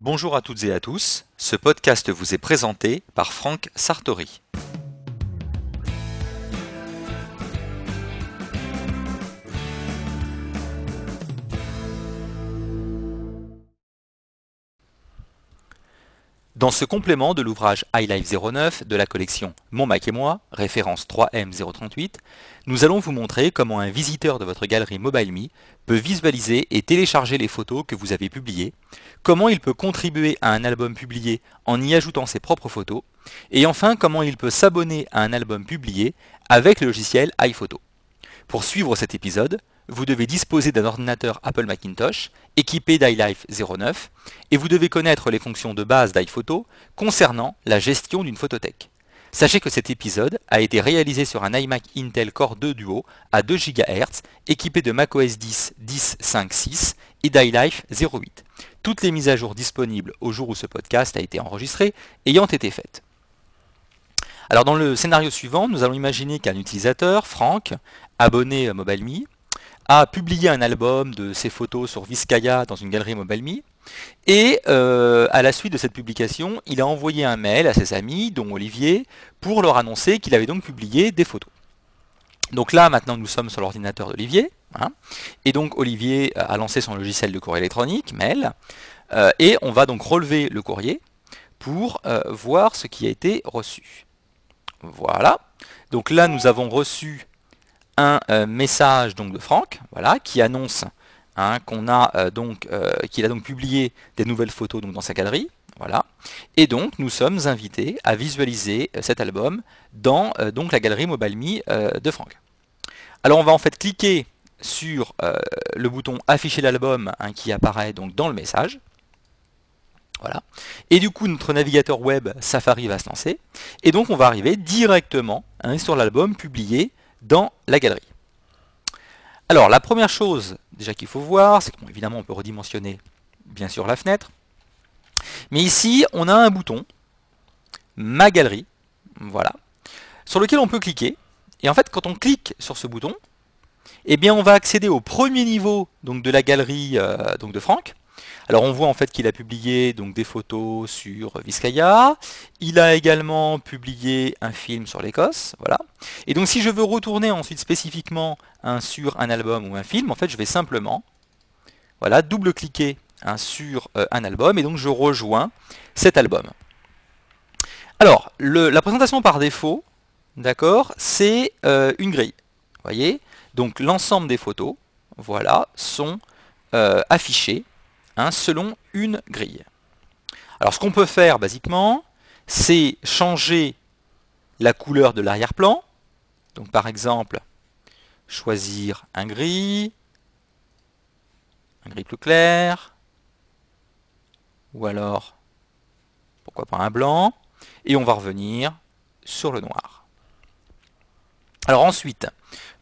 Bonjour à toutes et à tous, ce podcast vous est présenté par Franck Sartori. Dans ce complément de l'ouvrage iLife 09 de la collection Mon Mac et moi, référence 3M038, nous allons vous montrer comment un visiteur de votre galerie MobileMe peut visualiser et télécharger les photos que vous avez publiées, comment il peut contribuer à un album publié en y ajoutant ses propres photos, et enfin comment il peut s'abonner à un album publié avec le logiciel iPhoto. Pour suivre cet épisode, vous devez disposer d'un ordinateur Apple Macintosh équipé d'iLife 09 et vous devez connaître les fonctions de base d'iPhoto concernant la gestion d'une photothèque. Sachez que cet épisode a été réalisé sur un iMac Intel Core 2 Duo à 2 GHz équipé de macOS 10 10.5.6 et d'iLife 08. Toutes les mises à jour disponibles au jour où ce podcast a été enregistré ayant été faites. Alors dans le scénario suivant, nous allons imaginer qu'un utilisateur, Franck, abonné à MobileMe, a publié un album de ses photos sur Vizcaya dans une galerie MobileMe. Et euh, à la suite de cette publication, il a envoyé un mail à ses amis, dont Olivier, pour leur annoncer qu'il avait donc publié des photos. Donc là, maintenant, nous sommes sur l'ordinateur d'Olivier. Hein. et donc, Olivier a lancé son logiciel de courrier électronique, mail. Euh, et on va donc relever le courrier pour euh, voir ce qui a été reçu. Voilà. Donc là, nous avons reçu un euh, message donc de Franck, voilà, qui annonce hein, qu'on a euh, donc euh, qu'il a donc publié des nouvelles photos donc dans sa galerie, voilà. Et donc nous sommes invités à visualiser cet album dans donc la galerie MobileMe de Franck. Alors on va en fait cliquer sur le bouton afficher l'album hein, qui apparaît donc dans le message. Voilà. Et du coup, notre navigateur web Safari va se lancer. Et donc, on va arriver directement hein, sur l'album publié dans la galerie. Alors la première chose déjà qu'il faut voir, c'est qu'évidemment on peut redimensionner bien sûr la fenêtre. Mais ici on a un bouton, ma galerie, voilà, sur lequel on peut cliquer. Et en fait quand on clique sur ce bouton, eh bien on va accéder au premier niveau donc, de la galerie euh, donc de Franck. Alors on voit en fait qu'il a publié donc des photos sur Vizcaya. Il a également publié un film sur l'Écosse, voilà. Et donc si je veux retourner ensuite spécifiquement sur un album ou un film, en fait je vais simplement, voilà, double-cliquer sur euh, un album et donc je rejoins cet album. Alors la présentation par défaut, d'accord, c'est euh, une grille. Voyez, donc l'ensemble des photos, voilà, sont euh, affichées Hein, selon une grille. Alors ce qu'on peut faire basiquement, c'est changer la couleur de l'arrière-plan. Donc par exemple, choisir un gris, un gris plus clair, ou alors, pourquoi pas un blanc, et on va revenir sur le noir. Alors ensuite,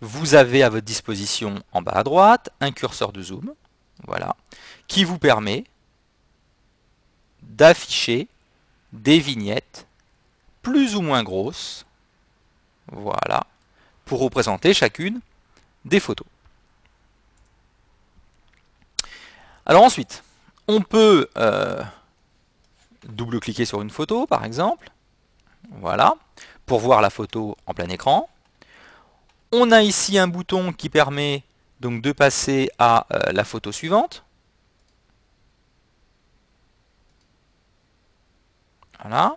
vous avez à votre disposition en bas à droite un curseur de zoom, voilà, qui vous permet d'afficher des vignettes plus ou moins grosses, voilà, pour représenter chacune des photos. Alors ensuite, on peut euh, double-cliquer sur une photo, par exemple, voilà, pour voir la photo en plein écran. On a ici un bouton qui permet donc de passer à euh, la photo suivante. Voilà.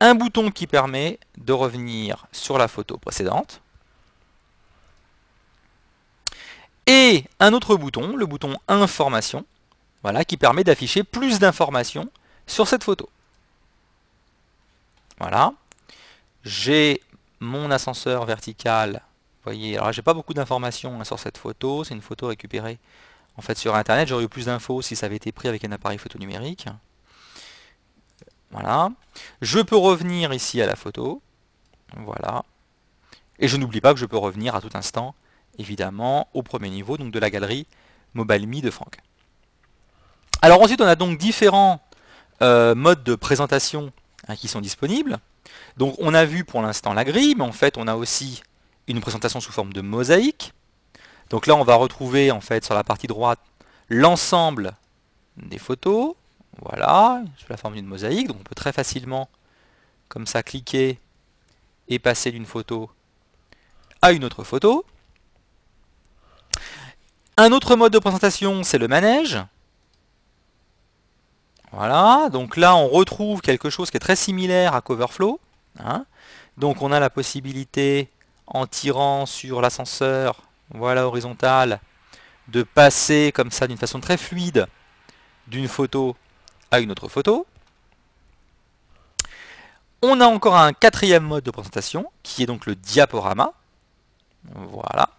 Un bouton qui permet de revenir sur la photo précédente. Et un autre bouton, le bouton Information, voilà, qui permet d'afficher plus d'informations sur cette photo. Voilà. J'ai mon ascenseur vertical. Vous voyez, alors j'ai pas beaucoup d'informations hein, sur cette photo. C'est une photo récupérée en fait sur Internet. J'aurais eu plus d'infos si ça avait été pris avec un appareil photo numérique. Voilà. Je peux revenir ici à la photo. Voilà. Et je n'oublie pas que je peux revenir à tout instant, évidemment, au premier niveau donc de la galerie MobileMe de Franck. Alors ensuite, on a donc différents euh, modes de présentation hein, qui sont disponibles. Donc on a vu pour l'instant la grille, mais en fait on a aussi une présentation sous forme de mosaïque. Donc là on va retrouver en fait sur la partie droite l'ensemble des photos. Voilà, sous la forme d'une mosaïque. Donc on peut très facilement, comme ça, cliquer et passer d'une photo à une autre photo. Un autre mode de présentation, c'est le manège. Voilà, donc là on retrouve quelque chose qui est très similaire à Coverflow. Hein. Donc on a la possibilité, en tirant sur l'ascenseur, voilà horizontal, de passer comme ça d'une façon très fluide d'une photo à une autre photo. On a encore un quatrième mode de présentation, qui est donc le diaporama. Voilà.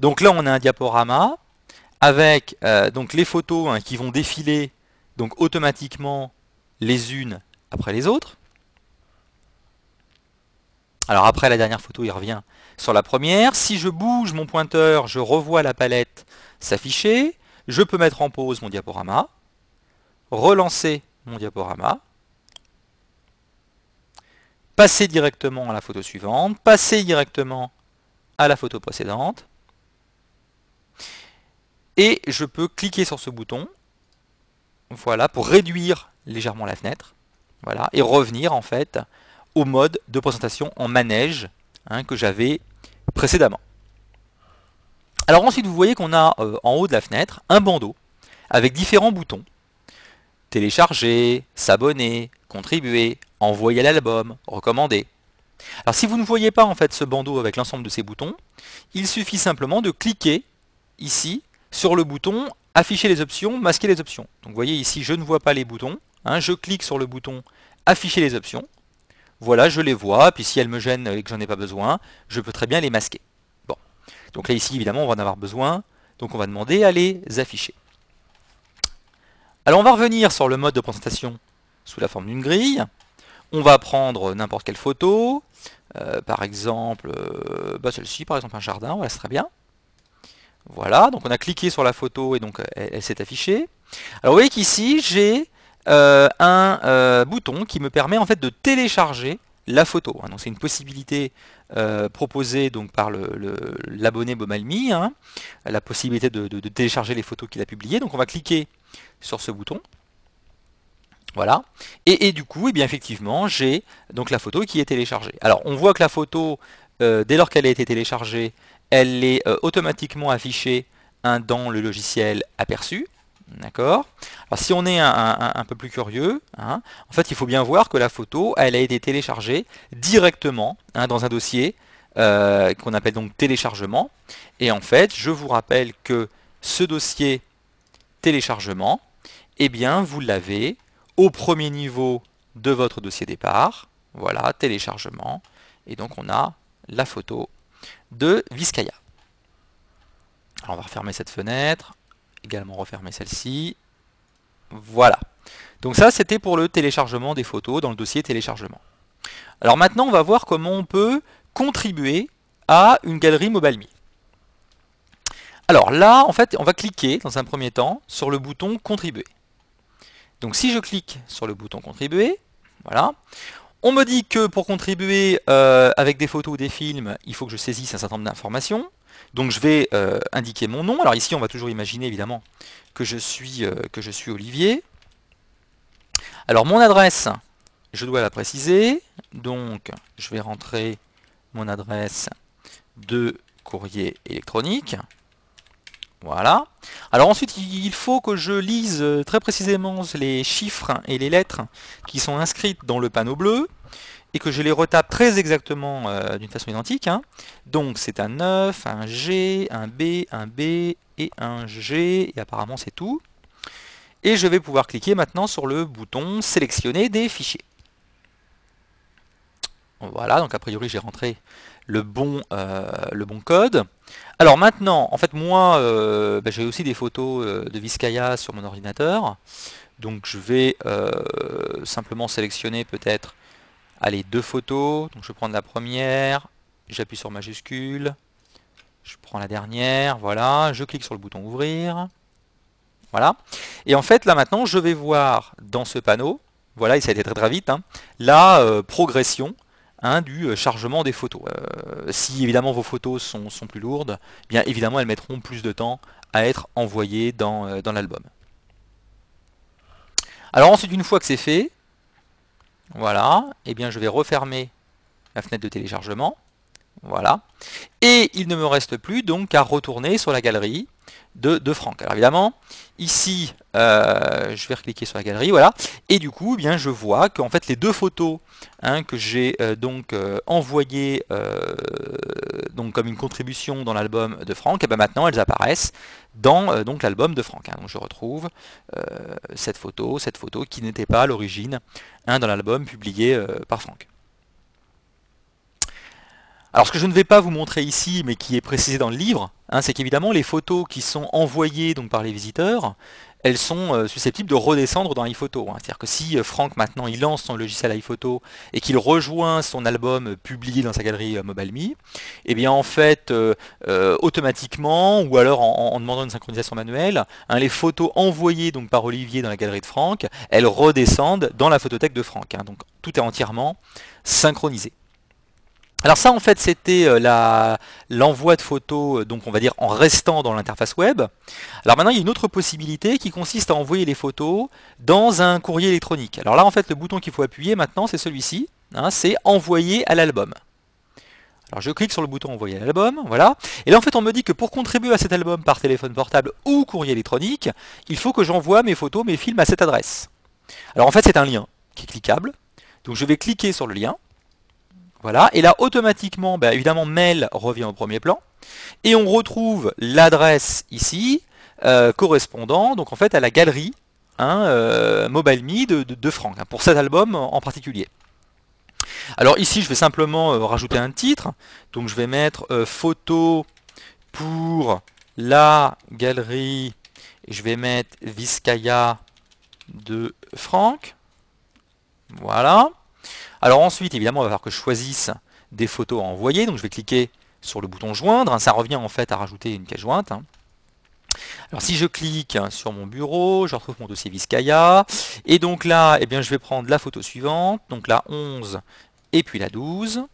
Donc là, on a un diaporama avec euh, donc les photos hein, qui vont défiler donc automatiquement les unes après les autres. Alors après la dernière photo, il revient sur la première. Si je bouge mon pointeur, je revois la palette s'afficher. Je peux mettre en pause mon diaporama, relancer mon diaporama, passer directement à la photo suivante, passer directement à la photo précédente. Et je peux cliquer sur ce bouton voilà, pour réduire légèrement la fenêtre. Voilà, et revenir en fait au mode de présentation en manège hein, que j'avais précédemment. Alors ensuite, vous voyez qu'on a euh, en haut de la fenêtre un bandeau avec différents boutons. Télécharger, s'abonner, contribuer, envoyer l'album, recommander. Alors si vous ne voyez pas en fait ce bandeau avec l'ensemble de ces boutons, il suffit simplement de cliquer ici sur le bouton afficher les options, masquer les options. Donc vous voyez ici, je ne vois pas les boutons. Hein, je clique sur le bouton afficher les options. Voilà, je les vois. Puis si elles me gênent et que j'en ai pas besoin, je peux très bien les masquer. Bon. Donc là ici, évidemment, on va en avoir besoin. Donc on va demander à les afficher. Alors on va revenir sur le mode de présentation sous la forme d'une grille. On va prendre n'importe quelle photo. Euh, par exemple, euh, bah, celle-ci, par exemple un jardin, voilà, c'est très bien. Voilà, donc on a cliqué sur la photo et donc elle, s'est affichée. Alors vous voyez qu'ici j'ai euh, un euh, bouton qui me permet en fait de télécharger la photo. Hein. C'est une possibilité euh, proposée donc par l'abonné Bomalmi, hein. la possibilité de, télécharger les photos qu'il a publiées. Donc on va cliquer sur ce bouton. Voilà. Et, du coup, eh bien effectivement, j'ai donc la photo qui est téléchargée. Alors on voit que la photo, dès lors qu'elle a été téléchargée, elle est euh, automatiquement affichée dans le logiciel aperçu. D'accord? Alors si on est un, peu plus curieux, hein, en fait il faut bien voir que la photo, elle a été téléchargée directement hein, dans un dossier euh, qu'on appelle donc téléchargement. Et en fait, je vous rappelle que ce dossier téléchargement, eh bien vous l'avez au premier niveau de votre dossier départ. Voilà, téléchargement. Et donc on a la photo de Vizcaya. Alors on va refermer cette fenêtre, également refermer celle-ci. Voilà. Donc ça, c'était pour le téléchargement des photos dans le dossier téléchargement. Alors maintenant, on va voir comment on peut contribuer à une galerie MobileMe. Alors là, en fait, on va cliquer dans un premier temps sur le bouton contribuer. Donc si je clique sur le bouton contribuer, voilà, on me dit que pour contribuer euh, avec des photos ou des films, il faut que je saisisse un certain nombre d'informations. Donc je vais euh, indiquer mon nom. Alors ici, on va toujours imaginer évidemment que je suis, euh, que je suis Olivier. Alors mon adresse, je dois la préciser. Donc je vais rentrer mon adresse de courrier électronique. Voilà. Alors ensuite, il faut que je lise euh, très précisément les chiffres et les lettres qui sont inscrites dans le panneau bleu et que je les retape très exactement euh, d'une façon identique. Hein. Donc c'est un 9, un G, un B, un B et un G, et apparemment c'est tout. Et je vais pouvoir cliquer maintenant sur le bouton sélectionner des fichiers. Voilà, donc a priori j'ai rentré le bon, euh, code. Alors maintenant, en fait moi, euh, bah, j'ai aussi des photos euh, de Vizcaya sur mon ordinateur. Donc je vais simplement sélectionner peut-être allez, deux photos. Donc je vais prendre la première, j'appuie sur majuscule, je prends la dernière, voilà, je clique sur le bouton ouvrir. Voilà. Et en fait là maintenant je vais voir dans ce panneau, voilà, et ça a été très très vite, hein, la progression Hein, du euh, chargement des photos. Euh, si évidemment vos photos sont, plus lourdes, eh bien évidemment elles mettront plus de temps à être envoyées dans, euh, dans l'album. Alors ensuite, une fois que c'est fait, voilà, eh bien je vais refermer la fenêtre de téléchargement. Voilà. Et il ne me reste plus donc qu'à retourner sur la galerie de, Franck. Alors évidemment, ici, euh, je vais recliquer sur la galerie, voilà. Et du coup, eh bien, je vois qu'en fait, les deux photos hein, que j'ai euh, donc euh, envoyées donc, comme une contribution dans l'album de Franck, eh bien maintenant, elles apparaissent dans l'album de Franck. Hein. Je retrouve cette photo, cette photo qui n'était pas à l'origine hein, dans l'album publié par Franck. Alors ce que je ne vais pas vous montrer ici, mais qui est précisé dans le livre, hein, c'est qu'évidemment les photos qui sont envoyées par les visiteurs, elles sont euh, susceptibles de redescendre dans iPhoto. Hein. C'est-à-dire que si euh, Franck maintenant il lance son logiciel iPhoto et qu'il rejoint son album publié dans sa galerie euh, MobileMe, eh bien en fait automatiquement ou alors en, demandant une synchronisation manuelle, hein, les photos envoyées donc par Olivier dans la galerie de Franck, elles redescendent dans la photothèque de Franck. Donc tout est entièrement synchronisé. Alors ça en fait c'était euh, l'envoi de photos, euh, donc on va dire en restant dans l'interface web. Alors maintenant il y a une autre possibilité qui consiste à envoyer les photos dans un courrier électronique. Alors là en fait le bouton qu'il faut appuyer maintenant c'est celui-ci, hein, c'est envoyer à l'album. Alors je clique sur le bouton envoyer à l'album, voilà. Et là en fait on me dit que pour contribuer à cet album par téléphone portable ou courrier électronique, il faut que j'envoie mes photos, mes films à cette adresse. Alors en fait c'est un lien qui est cliquable. Donc je vais cliquer sur le lien. Voilà, et là automatiquement, bah, évidemment, mail revient au premier plan. Et on retrouve l'adresse ici, euh, correspondant donc en fait à la galerie hein, euh, MobileMe de, Franck, hein, pour cet album en particulier. Alors ici, je vais simplement euh, rajouter un titre. Donc je vais mettre photo pour la galerie. Je vais mettre Vizcaya de Franck. Voilà. Alors ensuite, évidemment, il va falloir que je choisisse des photos à envoyer. Donc je vais cliquer sur le bouton joindre. Ça revient en fait à rajouter une pièce jointe. Alors si je clique sur mon bureau, je retrouve mon dossier Vizcaya. Et donc là, eh bien, je vais prendre la photo suivante. Donc la 11 et puis la 12.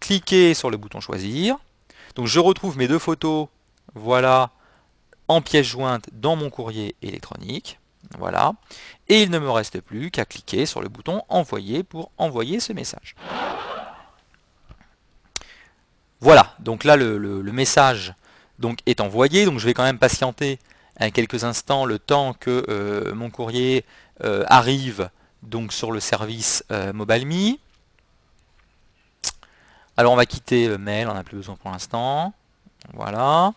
Cliquer sur le bouton choisir. Donc je retrouve mes deux photos, voilà, en pièce jointe dans mon courrier électronique. Voilà. Et il ne me reste plus qu'à cliquer sur le bouton envoyer pour envoyer ce message. Voilà, donc là le, message donc, est envoyé, donc je vais quand même patienter quelques instants le temps que euh, mon courrier euh, arrive donc sur le service euh, MobileMe. Alors on va quitter le mail, on n'a plus besoin pour l'instant. Voilà.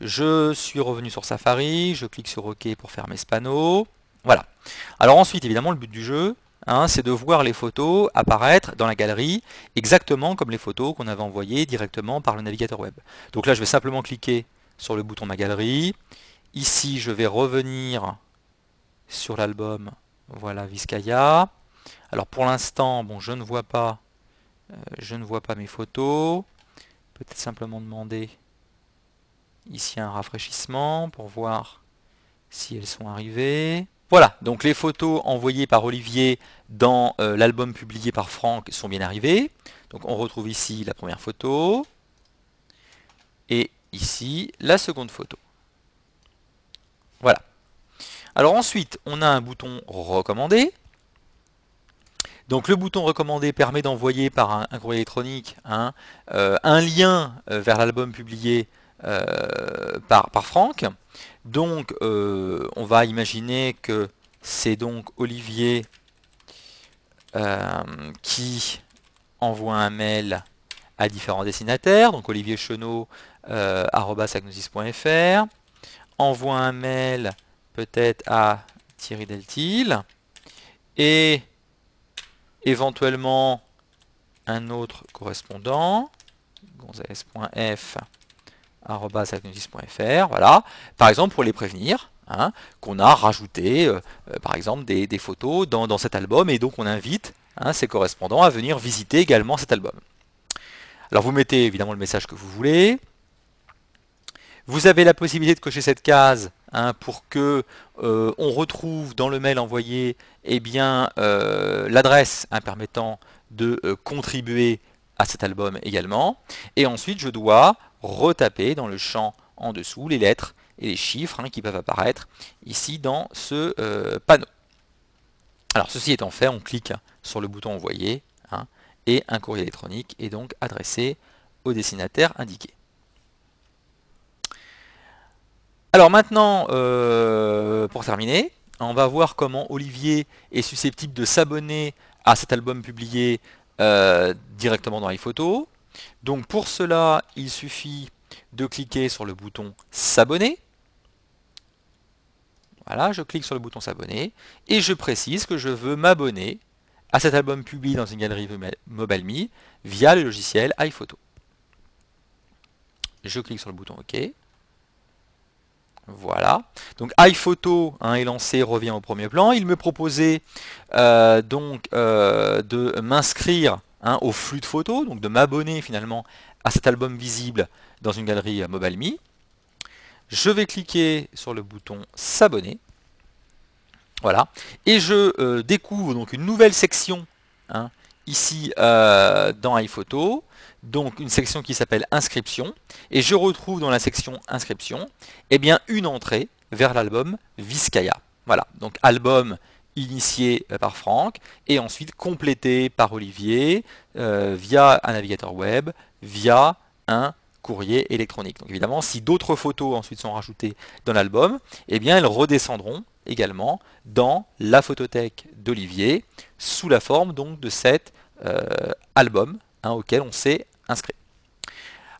Je suis revenu sur Safari, je clique sur OK pour fermer ce panneau. Voilà. Alors ensuite, évidemment, le but du jeu, hein, c'est de voir les photos apparaître dans la galerie exactement comme les photos qu'on avait envoyées directement par le navigateur web. Donc là, je vais simplement cliquer sur le bouton Ma galerie. Ici, je vais revenir sur l'album, voilà, Vizcaya. Alors pour l'instant, bon, je ne vois pas, euh, je ne vois pas mes photos. Peut-être simplement demander ici un rafraîchissement pour voir si elles sont arrivées. Voilà, donc les photos envoyées par Olivier dans euh, l'album publié par Franck sont bien arrivées. Donc on retrouve ici la première photo et ici la seconde photo. Voilà. Alors ensuite, on a un bouton recommandé. Donc le bouton recommandé permet d'envoyer par un, courrier électronique hein, euh, un lien euh, vers l'album publié par, par Franck. Donc, euh, on va imaginer que c'est donc Olivier euh, qui envoie un mail à différents destinataires. Donc, Olivier Chenot, euh, envoie un mail peut-être à Thierry Deltil et éventuellement un autre correspondant, gonzales.f voilà. Par exemple, pour les prévenir, hein, qu'on a rajouté, euh, euh, par exemple, des, photos dans, cet album, et donc on invite hein, ces correspondants à venir visiter également cet album. Alors vous mettez évidemment le message que vous voulez. Vous avez la possibilité de cocher cette case hein, pour que euh, on retrouve dans le mail envoyé eh bien l'adresse permettant de contribuer à cet album également. Et ensuite, je dois retaper dans le champ en dessous les lettres et les chiffres hein, qui peuvent apparaître ici dans ce euh, panneau. Alors ceci étant fait, on clique sur le bouton envoyer hein, et un courrier électronique est donc adressé au destinataire indiqué. Alors maintenant, euh, pour terminer, on va voir comment Olivier est susceptible de s'abonner à cet album publié euh, directement dans iPhoto. Donc pour cela, il suffit de cliquer sur le bouton s'abonner. Voilà, je clique sur le bouton s'abonner et je précise que je veux m'abonner à cet album publié dans une galerie MobileMe via le logiciel iPhoto. Je clique sur le bouton OK. Voilà. Donc iPhoto hein, est lancé, revient au premier plan. Il me proposait euh, donc euh, de m'inscrire hein, au flux de photos, donc de m'abonner finalement à cet album visible dans une galerie MobileMe. Je vais cliquer sur le bouton s'abonner. Voilà. Et je euh, découvre donc une nouvelle section hein, ici euh, dans iPhoto. Donc une section qui s'appelle inscription. Et je retrouve dans la section inscription eh bien, une entrée vers l'album Vizcaya. Voilà. Donc album initié euh, par Franck et ensuite complété par Olivier via un navigateur web, via un courrier électronique. Donc évidemment, si d'autres photos ensuite sont rajoutées dans l'album, eh bien elles redescendront également dans la photothèque d'Olivier sous la forme donc de cet euh, album hein, auquel on s'est inscrit.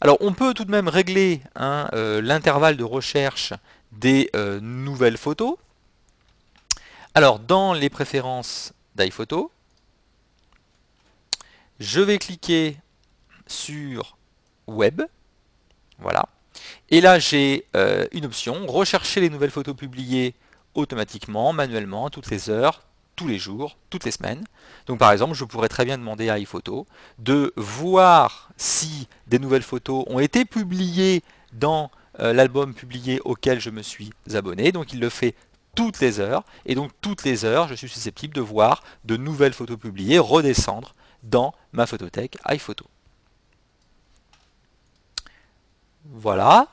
Alors on peut tout de même régler hein, euh, l'intervalle de recherche des euh, nouvelles photos. Alors dans les préférences d'iPhoto, je vais cliquer sur Web voilà. Et là, j'ai euh, une option, rechercher les nouvelles photos publiées automatiquement, manuellement, toutes les heures, tous les jours, toutes les semaines. Donc par exemple, je pourrais très bien demander à iPhoto de voir si des nouvelles photos ont été publiées dans euh, l'album publié auquel je me suis abonné. Donc il le fait toutes les heures. Et donc toutes les heures, je suis susceptible de voir de nouvelles photos publiées redescendre dans ma photothèque iPhoto. Voilà.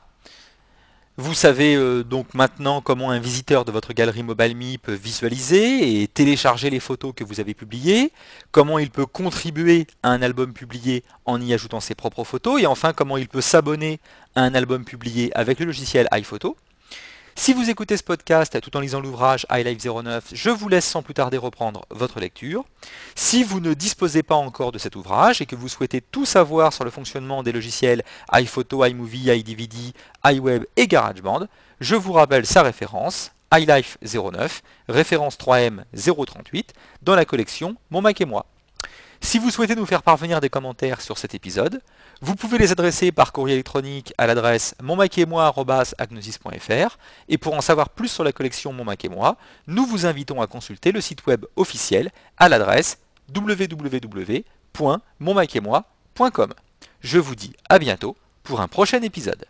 Vous savez euh, donc maintenant comment un visiteur de votre galerie MobileMe peut visualiser et télécharger les photos que vous avez publiées, comment il peut contribuer à un album publié en y ajoutant ses propres photos, et enfin comment il peut s'abonner à un album publié avec le logiciel iPhoto. Si vous écoutez ce podcast tout en lisant l'ouvrage iLife 09, je vous laisse sans plus tarder reprendre votre lecture. Si vous ne disposez pas encore de cet ouvrage et que vous souhaitez tout savoir sur le fonctionnement des logiciels iPhoto, iMovie, iDVD, iWeb et GarageBand, je vous rappelle sa référence, iLife 09, référence 3M 038, dans la collection Mon Mac et moi. Si vous souhaitez nous faire parvenir des commentaires sur cet épisode, vous pouvez les adresser par courrier électronique à l'adresse monmac-et-moi@agnosis.fr et pour en savoir plus sur la collection Mon et moi, nous vous invitons à consulter le site web officiel à l'adresse www.monmacetmoi.com. Je vous dis à bientôt pour un prochain épisode.